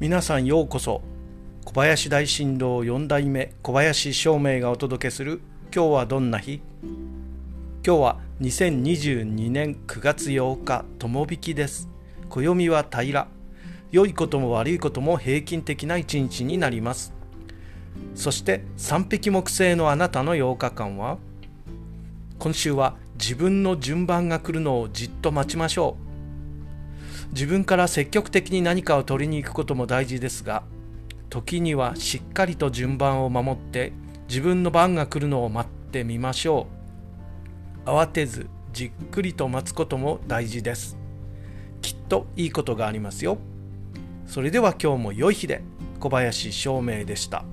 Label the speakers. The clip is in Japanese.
Speaker 1: 皆さんようこそ。小林大震動4代目小林照明がお届けする今日はどんな日？今日は2022年9月8日友引きです。暦は平。ら良いことも悪いことも平均的な一日になります。そして三匹木星のあなたの8日間は今週は自分の順番が来るのをじっと待ちましょう。自分から積極的に何かを取りに行くことも大事ですが時にはしっかりと順番を守って自分の番が来るのを待ってみましょう。慌てずじっくりと待つことも大事です。きっといいことがありますよ。それでは今日も良い日で小林照明でした。